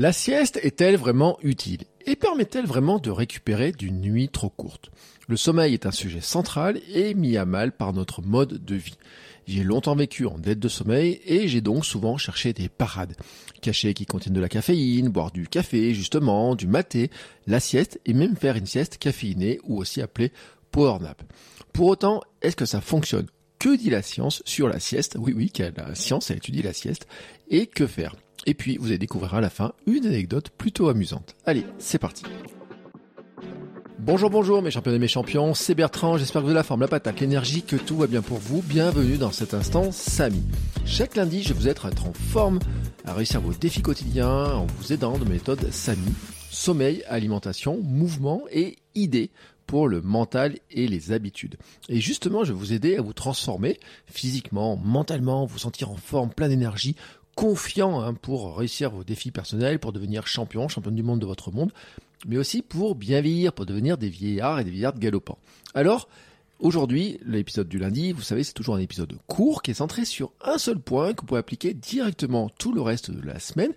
La sieste est-elle vraiment utile et permet-elle vraiment de récupérer d'une nuit trop courte? Le sommeil est un sujet central et mis à mal par notre mode de vie. J'ai longtemps vécu en dette de sommeil et j'ai donc souvent cherché des parades. Cachés qui contiennent de la caféine, boire du café justement, du maté, la sieste et même faire une sieste caféinée ou aussi appelée power nap. Pour autant, est-ce que ça fonctionne? Que dit la science sur la sieste? Oui, oui, la science a étudié la sieste. Et que faire? Et puis, vous allez découvrir à la fin une anecdote plutôt amusante. Allez, c'est parti Bonjour, bonjour mes champions et mes champions, c'est Bertrand, j'espère que vous avez la forme, la patate, l'énergie, que tout va bien pour vous. Bienvenue dans cet instant Samy. Chaque lundi, je vous aide à être en forme, à réussir vos défis quotidiens en vous aidant de méthode Samy. Sommeil, alimentation, mouvement et idées pour le mental et les habitudes. Et justement, je vais vous aider à vous transformer physiquement, mentalement, vous sentir en forme, plein d'énergie, confiant hein, pour réussir vos défis personnels, pour devenir champion, champion du monde de votre monde, mais aussi pour bien vieillir, pour devenir des vieillards et des vieillards galopants. Alors, aujourd'hui, l'épisode du lundi, vous savez, c'est toujours un épisode court qui est centré sur un seul point que vous pouvez appliquer directement tout le reste de la semaine.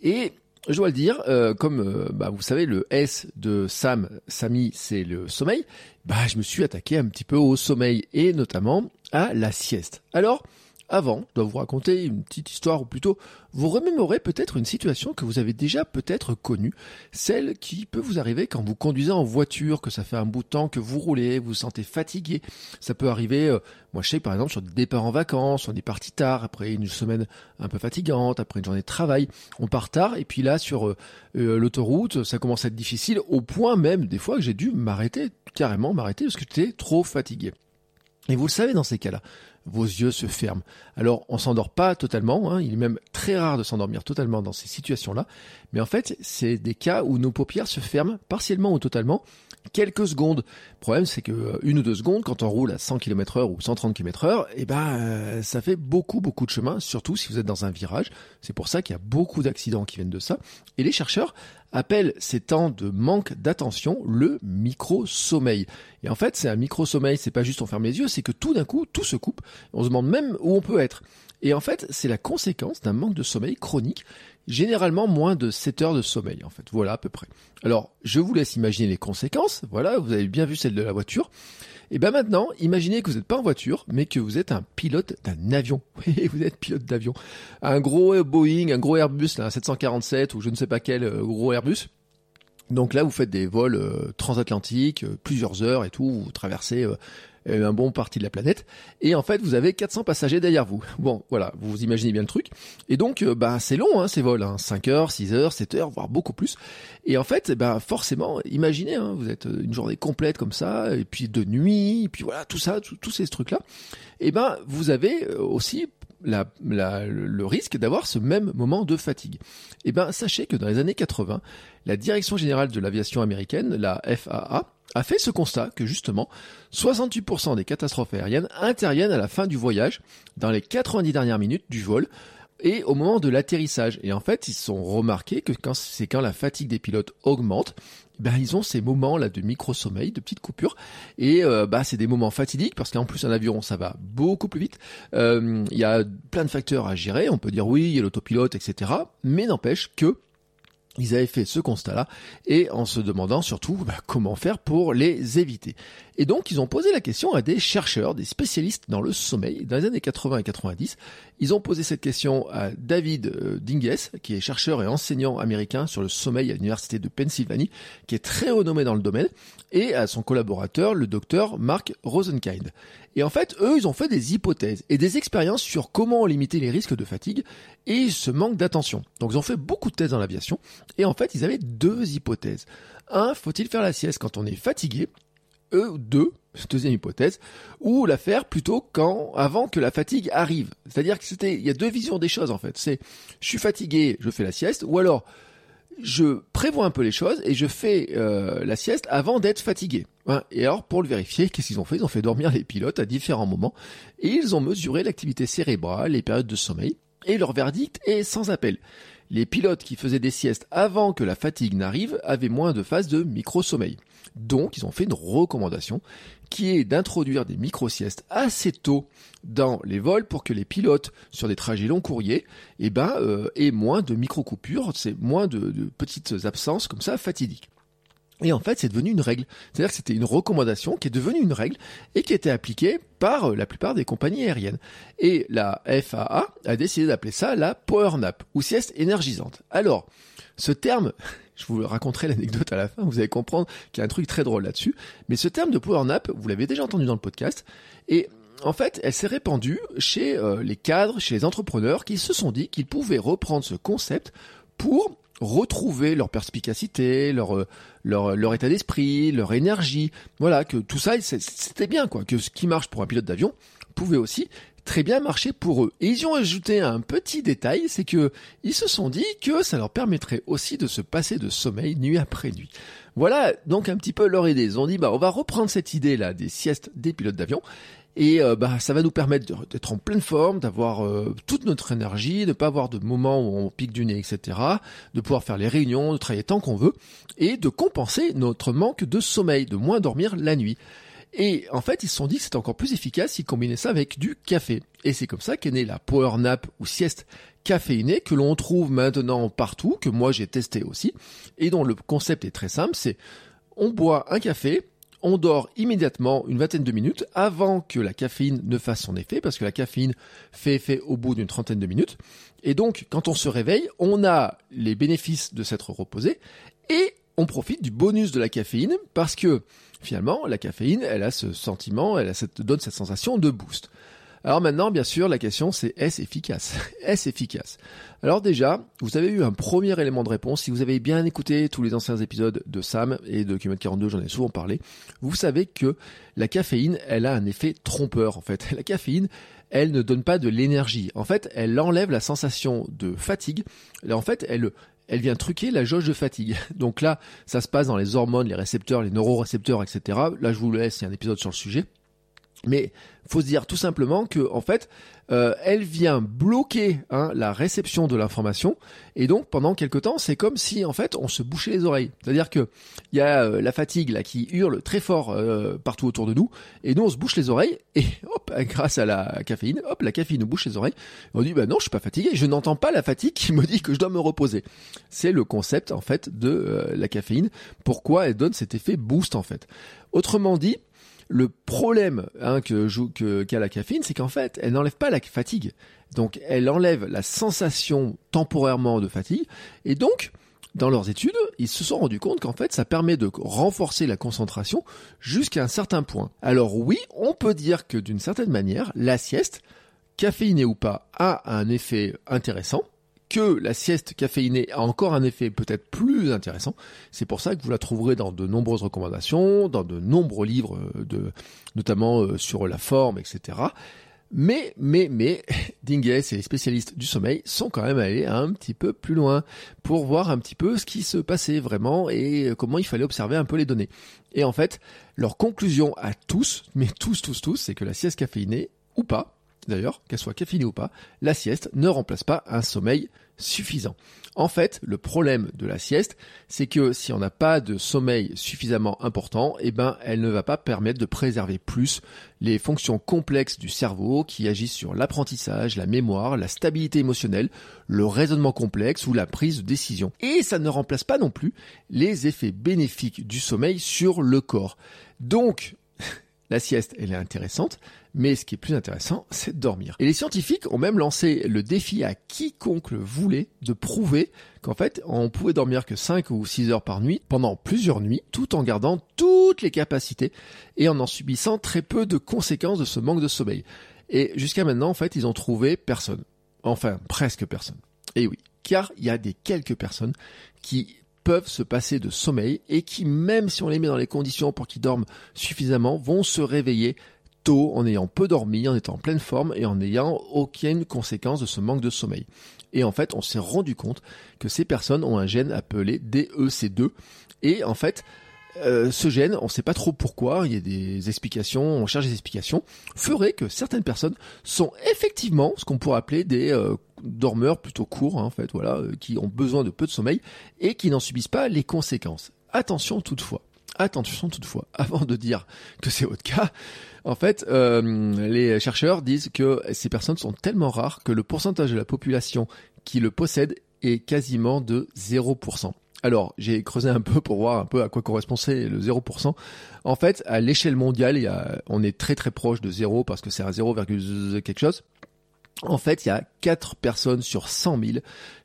Et je dois le dire, euh, comme euh, bah, vous savez, le S de Sam, Samy, c'est le sommeil, bah, je me suis attaqué un petit peu au sommeil et notamment à la sieste. Alors, avant, je dois vous raconter une petite histoire, ou plutôt vous remémorer peut-être une situation que vous avez déjà peut-être connue, celle qui peut vous arriver quand vous conduisez en voiture, que ça fait un bout de temps que vous roulez, vous vous sentez fatigué. Ça peut arriver, euh, moi je sais par exemple sur des départs en vacances, on est parti tard, après une semaine un peu fatigante, après une journée de travail, on part tard, et puis là sur euh, euh, l'autoroute, ça commence à être difficile, au point même des fois que j'ai dû m'arrêter, carrément m'arrêter, parce que j'étais trop fatigué. Et vous le savez dans ces cas-là, vos yeux se ferment. Alors on s'endort pas totalement, hein. il est même très rare de s'endormir totalement dans ces situations-là, mais en fait c'est des cas où nos paupières se ferment partiellement ou totalement quelques secondes. Le problème c'est que euh, une ou deux secondes, quand on roule à 100 km heure ou 130 km heure, eh ben euh, ça fait beaucoup beaucoup de chemin, surtout si vous êtes dans un virage. C'est pour ça qu'il y a beaucoup d'accidents qui viennent de ça. Et les chercheurs appellent ces temps de manque d'attention le micro-sommeil. Et en fait, c'est un micro-sommeil, c'est pas juste on ferme les yeux, c'est que tout d'un coup, tout se coupe. On se demande même où on peut être. Et en fait, c'est la conséquence d'un manque de sommeil chronique, généralement moins de 7 heures de sommeil, en fait. Voilà, à peu près. Alors, je vous laisse imaginer les conséquences. Voilà, vous avez bien vu celle de la voiture. Et bien maintenant, imaginez que vous n'êtes pas en voiture, mais que vous êtes un pilote d'un avion. Oui, vous êtes pilote d'avion. Un gros Boeing, un gros Airbus, là, un 747 ou je ne sais pas quel euh, gros Airbus. Donc là, vous faites des vols euh, transatlantiques, euh, plusieurs heures et tout, vous traversez un bon parti de la planète. Et en fait, vous avez 400 passagers derrière vous. Bon, voilà, vous imaginez bien le truc. Et donc, euh, bah, c'est long, hein, ces vols, hein, 5 heures, 6 heures, 7 heures, voire beaucoup plus. Et en fait, bah, forcément, imaginez, hein, vous êtes une journée complète comme ça, et puis de nuit, et puis voilà, tout ça, tous ces trucs-là. Et ben, vous avez euh, aussi le risque d'avoir ce même moment de fatigue. Et ben, sachez que dans les années 80, la Direction générale de l'aviation américaine, la FAA, a fait ce constat que justement 68% des catastrophes aériennes interviennent à la fin du voyage, dans les 90 dernières minutes du vol et au moment de l'atterrissage. Et en fait, ils sont remarqués que quand c'est quand la fatigue des pilotes augmente, ben ils ont ces moments là de micro sommeil, de petites coupures, et euh, bah c'est des moments fatidiques parce qu'en plus un avion ça va beaucoup plus vite. Euh, il y a plein de facteurs à gérer. On peut dire oui, il y a l'autopilote, etc. Mais n'empêche que ils avaient fait ce constat-là et en se demandant surtout bah, comment faire pour les éviter. Et donc ils ont posé la question à des chercheurs, des spécialistes dans le sommeil dans les années 80 et 90. Ils ont posé cette question à David euh, Dinges, qui est chercheur et enseignant américain sur le sommeil à l'université de Pennsylvanie, qui est très renommé dans le domaine, et à son collaborateur, le docteur Mark Rosenkind. Et en fait, eux, ils ont fait des hypothèses et des expériences sur comment limiter les risques de fatigue et ce manque d'attention. Donc ils ont fait beaucoup de thèses dans l'aviation, et en fait, ils avaient deux hypothèses. Un, faut-il faire la sieste quand on est fatigué? Eux, deux, deuxième hypothèse, ou la faire plutôt quand, avant que la fatigue arrive. C'est-à-dire que c'était, il y a deux visions des choses en fait. C'est, je suis fatigué, je fais la sieste, ou alors, je prévois un peu les choses et je fais euh, la sieste avant d'être fatigué. Hein. Et alors, pour le vérifier, qu'est-ce qu'ils ont fait? Ils ont fait dormir les pilotes à différents moments et ils ont mesuré l'activité cérébrale, les périodes de sommeil, et leur verdict est sans appel. Les pilotes qui faisaient des siestes avant que la fatigue n'arrive avaient moins de phases de micro-sommeil. Donc, ils ont fait une recommandation qui est d'introduire des micro-siestes assez tôt dans les vols pour que les pilotes sur des trajets longs courriers eh ben, euh, aient moins de micro-coupures, c'est moins de, de petites absences comme ça fatidiques. Et en fait, c'est devenu une règle. C'est-à-dire que c'était une recommandation qui est devenue une règle et qui était appliquée par euh, la plupart des compagnies aériennes. Et la FAA a décidé d'appeler ça la power nap ou sieste énergisante. Alors, ce terme, je vous raconterai l'anecdote à la fin, vous allez comprendre qu'il y a un truc très drôle là-dessus. Mais ce terme de power nap, vous l'avez déjà entendu dans le podcast, et en fait, elle s'est répandue chez euh, les cadres, chez les entrepreneurs qui se sont dit qu'ils pouvaient reprendre ce concept pour retrouver leur perspicacité, leur, euh, leur, leur état d'esprit, leur énergie. Voilà, que tout ça, c'était bien, quoi. Que ce qui marche pour un pilote d'avion pouvait aussi très bien marcher pour eux. Et ils ont ajouté un petit détail, c'est que ils se sont dit que ça leur permettrait aussi de se passer de sommeil nuit après nuit. Voilà donc un petit peu leur idée. Ils ont dit bah on va reprendre cette idée là des siestes des pilotes d'avion et euh, bah ça va nous permettre d'être en pleine forme, d'avoir euh, toute notre énergie, de pas avoir de moments où on pique du nez, etc. De pouvoir faire les réunions, de travailler tant qu'on veut et de compenser notre manque de sommeil, de moins dormir la nuit. Et en fait, ils se sont dit que c'était encore plus efficace s'ils combinaient ça avec du café. Et c'est comme ça qu'est née la power nap ou sieste caféinée que l'on trouve maintenant partout, que moi j'ai testé aussi, et dont le concept est très simple, c'est on boit un café, on dort immédiatement une vingtaine de minutes avant que la caféine ne fasse son effet, parce que la caféine fait effet au bout d'une trentaine de minutes. Et donc, quand on se réveille, on a les bénéfices de s'être reposé et on profite du bonus de la caféine parce que finalement, la caféine, elle a ce sentiment, elle a cette, donne cette sensation de boost. Alors maintenant, bien sûr, la question c'est est-ce efficace? Est-ce efficace? Alors déjà, vous avez eu un premier élément de réponse. Si vous avez bien écouté tous les anciens épisodes de Sam et de Kilomètre 42, j'en ai souvent parlé, vous savez que la caféine, elle a un effet trompeur en fait. La caféine, elle ne donne pas de l'énergie. En fait, elle enlève la sensation de fatigue. En fait, elle, vient truquer la jauge de fatigue. Donc là, ça se passe dans les hormones, les récepteurs, les neurorécepteurs, etc. Là, je vous laisse, il y a un épisode sur le sujet. Mais faut se dire tout simplement que en fait, euh, elle vient bloquer hein, la réception de l'information et donc pendant quelque temps, c'est comme si en fait on se bouchait les oreilles. C'est-à-dire que il y a euh, la fatigue là qui hurle très fort euh, partout autour de nous et nous on se bouche les oreilles et hop, grâce à la caféine, hop, la caféine nous bouche les oreilles. On dit bah non, je suis pas fatigué, je n'entends pas la fatigue qui me dit que je dois me reposer. C'est le concept en fait de la caféine. Pourquoi elle donne cet effet boost en fait? Autrement dit, le problème hein, que joue que qu'a la caféine, c'est qu'en fait, elle n'enlève pas la fatigue. Donc, elle enlève la sensation temporairement de fatigue. Et donc, dans leurs études, ils se sont rendus compte qu'en fait, ça permet de renforcer la concentration jusqu'à un certain point. Alors oui, on peut dire que d'une certaine manière, la sieste, caféinée ou pas, a un effet intéressant que la sieste caféinée a encore un effet peut-être plus intéressant. C'est pour ça que vous la trouverez dans de nombreuses recommandations, dans de nombreux livres, euh, de, notamment euh, sur la forme, etc. Mais, mais, mais, Dinges et les spécialistes du sommeil sont quand même allés un petit peu plus loin pour voir un petit peu ce qui se passait vraiment et euh, comment il fallait observer un peu les données. Et en fait, leur conclusion à tous, mais tous, tous, tous, c'est que la sieste caféinée, ou pas, d'ailleurs, qu'elle soit caféinée ou pas, la sieste ne remplace pas un sommeil suffisant. En fait, le problème de la sieste, c'est que si on n'a pas de sommeil suffisamment important, eh ben, elle ne va pas permettre de préserver plus les fonctions complexes du cerveau qui agissent sur l'apprentissage, la mémoire, la stabilité émotionnelle, le raisonnement complexe ou la prise de décision. Et ça ne remplace pas non plus les effets bénéfiques du sommeil sur le corps. Donc, la sieste, elle est intéressante, mais ce qui est plus intéressant, c'est de dormir. Et les scientifiques ont même lancé le défi à quiconque le voulait de prouver qu'en fait, on pouvait dormir que 5 ou 6 heures par nuit pendant plusieurs nuits, tout en gardant toutes les capacités et en en subissant très peu de conséquences de ce manque de sommeil. Et jusqu'à maintenant, en fait, ils ont trouvé personne. Enfin, presque personne. Et oui, car il y a des quelques personnes qui peuvent se passer de sommeil et qui, même si on les met dans les conditions pour qu'ils dorment suffisamment, vont se réveiller tôt en ayant peu dormi, en étant en pleine forme et en n'ayant aucune conséquence de ce manque de sommeil. Et en fait, on s'est rendu compte que ces personnes ont un gène appelé DEC2. Et en fait, euh, ce gène, on ne sait pas trop pourquoi, il y a des explications, on cherche des explications, ferait que certaines personnes sont effectivement ce qu'on pourrait appeler des euh, dormeurs plutôt courts, hein, en fait, voilà, euh, qui ont besoin de peu de sommeil et qui n'en subissent pas les conséquences. Attention toutefois, attention toutefois, avant de dire que c'est votre cas, en fait, les chercheurs disent que ces personnes sont tellement rares que le pourcentage de la population qui le possède est quasiment de 0%. Alors, j'ai creusé un peu pour voir un peu à quoi correspondait le 0%. En fait, à l'échelle mondiale, il y a, on est très très proche de 0 parce que c'est à 0, quelque chose. En fait, il y a 4 personnes sur 100 000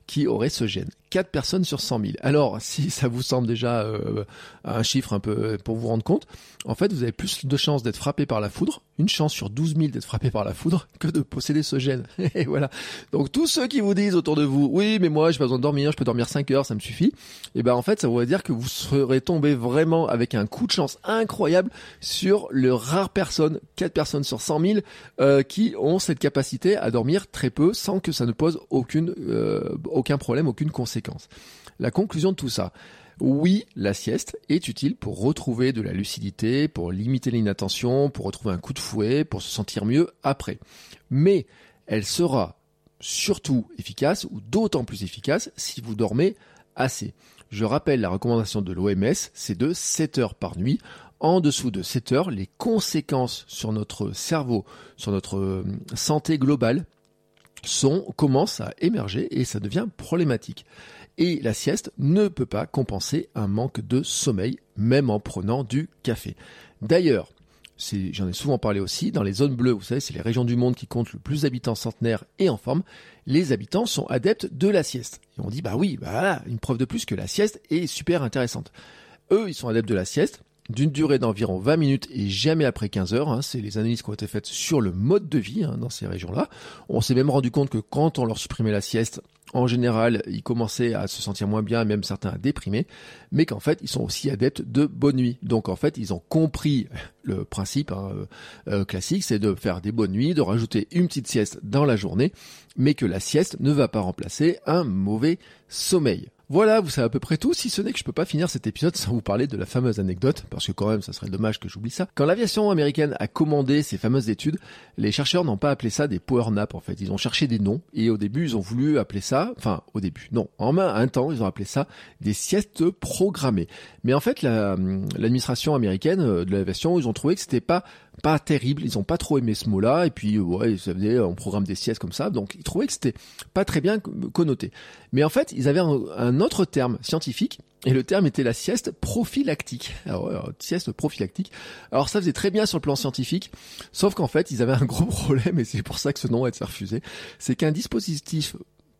qui auraient ce gène. 4 personnes sur 100 000. Alors, si ça vous semble déjà euh, un chiffre un peu pour vous rendre compte, en fait, vous avez plus de chances d'être frappé par la foudre, une chance sur 12 000 d'être frappé par la foudre, que de posséder ce gène. Et voilà. Donc, tous ceux qui vous disent autour de vous, oui, mais moi, j'ai pas besoin de dormir, je peux dormir 5 heures, ça me suffit. Et eh ben, en fait, ça voudrait dire que vous serez tombé vraiment avec un coup de chance incroyable sur le rare personne, 4 personnes sur 100 000, euh, qui ont cette capacité à dormir très peu que ça ne pose aucune, euh, aucun problème, aucune conséquence. La conclusion de tout ça, oui, la sieste est utile pour retrouver de la lucidité, pour limiter l'inattention, pour retrouver un coup de fouet, pour se sentir mieux après. Mais elle sera surtout efficace ou d'autant plus efficace si vous dormez assez. Je rappelle la recommandation de l'OMS, c'est de 7 heures par nuit. En dessous de 7 heures, les conséquences sur notre cerveau, sur notre euh, santé globale sont, commencent à émerger et ça devient problématique. Et la sieste ne peut pas compenser un manque de sommeil, même en prenant du café. D'ailleurs, j'en ai souvent parlé aussi, dans les zones bleues, vous savez, c'est les régions du monde qui comptent le plus d'habitants centenaires et en forme, les habitants sont adeptes de la sieste. Et on dit, bah oui, bah une preuve de plus que la sieste est super intéressante. Eux, ils sont adeptes de la sieste, d'une durée d'environ 20 minutes et jamais après 15 heures. Hein. C'est les analyses qui ont été faites sur le mode de vie hein, dans ces régions-là. On s'est même rendu compte que quand on leur supprimait la sieste, en général, ils commençaient à se sentir moins bien, même certains à déprimer, mais qu'en fait, ils sont aussi adeptes de bonne nuit. Donc en fait, ils ont compris le principe hein, euh, classique, c'est de faire des bonnes nuits, de rajouter une petite sieste dans la journée, mais que la sieste ne va pas remplacer un mauvais sommeil. Voilà, vous savez à peu près tout, si ce n'est que je peux pas finir cet épisode sans vous parler de la fameuse anecdote, parce que quand même, ça serait dommage que j'oublie ça. Quand l'aviation américaine a commandé ces fameuses études, les chercheurs n'ont pas appelé ça des power naps, en fait. Ils ont cherché des noms, et au début, ils ont voulu appeler ça, enfin, au début, non, en main, un temps, ils ont appelé ça des siestes programmées. Mais en fait, l'administration américaine euh, de l'aviation, ils ont trouvé que c'était pas pas terrible, ils ont pas trop aimé ce mot-là, et puis ouais, ça faisait on programme des siestes comme ça, donc ils trouvaient que c'était pas très bien connoté. Mais en fait, ils avaient un, autre terme scientifique, et le terme était la sieste prophylactique. Alors, sieste prophylactique. Alors ça faisait très bien sur le plan scientifique, sauf qu'en fait, ils avaient un gros problème, et c'est pour ça que ce nom a été refusé, c'est qu'un dispositif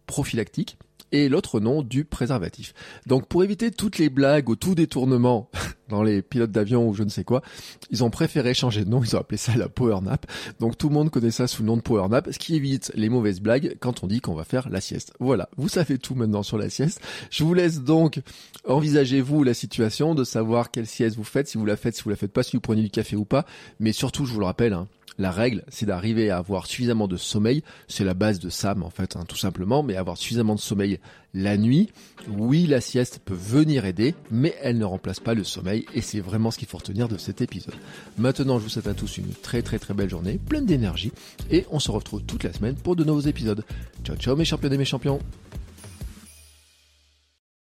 prophylactique, et l'autre nom du préservatif. Donc pour éviter toutes les blagues ou tout détournement dans les pilotes d'avion ou je ne sais quoi, ils ont préféré changer de nom, ils ont appelé ça la power nap. Donc tout le monde connaît ça sous le nom de power nap, ce qui évite les mauvaises blagues quand on dit qu'on va faire la sieste. Voilà, vous savez tout maintenant sur la sieste. Je vous laisse donc envisager vous la situation de savoir quelle sieste vous faites, si vous la faites, si vous la faites pas, si vous prenez du café ou pas. Mais surtout, je vous le rappelle, hein, la règle, c'est d'arriver à avoir suffisamment de sommeil. C'est la base de Sam, en fait, hein, tout simplement. Mais avoir suffisamment de sommeil la nuit, oui, la sieste peut venir aider, mais elle ne remplace pas le sommeil. Et c'est vraiment ce qu'il faut retenir de cet épisode. Maintenant, je vous souhaite à tous une très très très belle journée, pleine d'énergie. Et on se retrouve toute la semaine pour de nouveaux épisodes. Ciao ciao mes champions et mes champions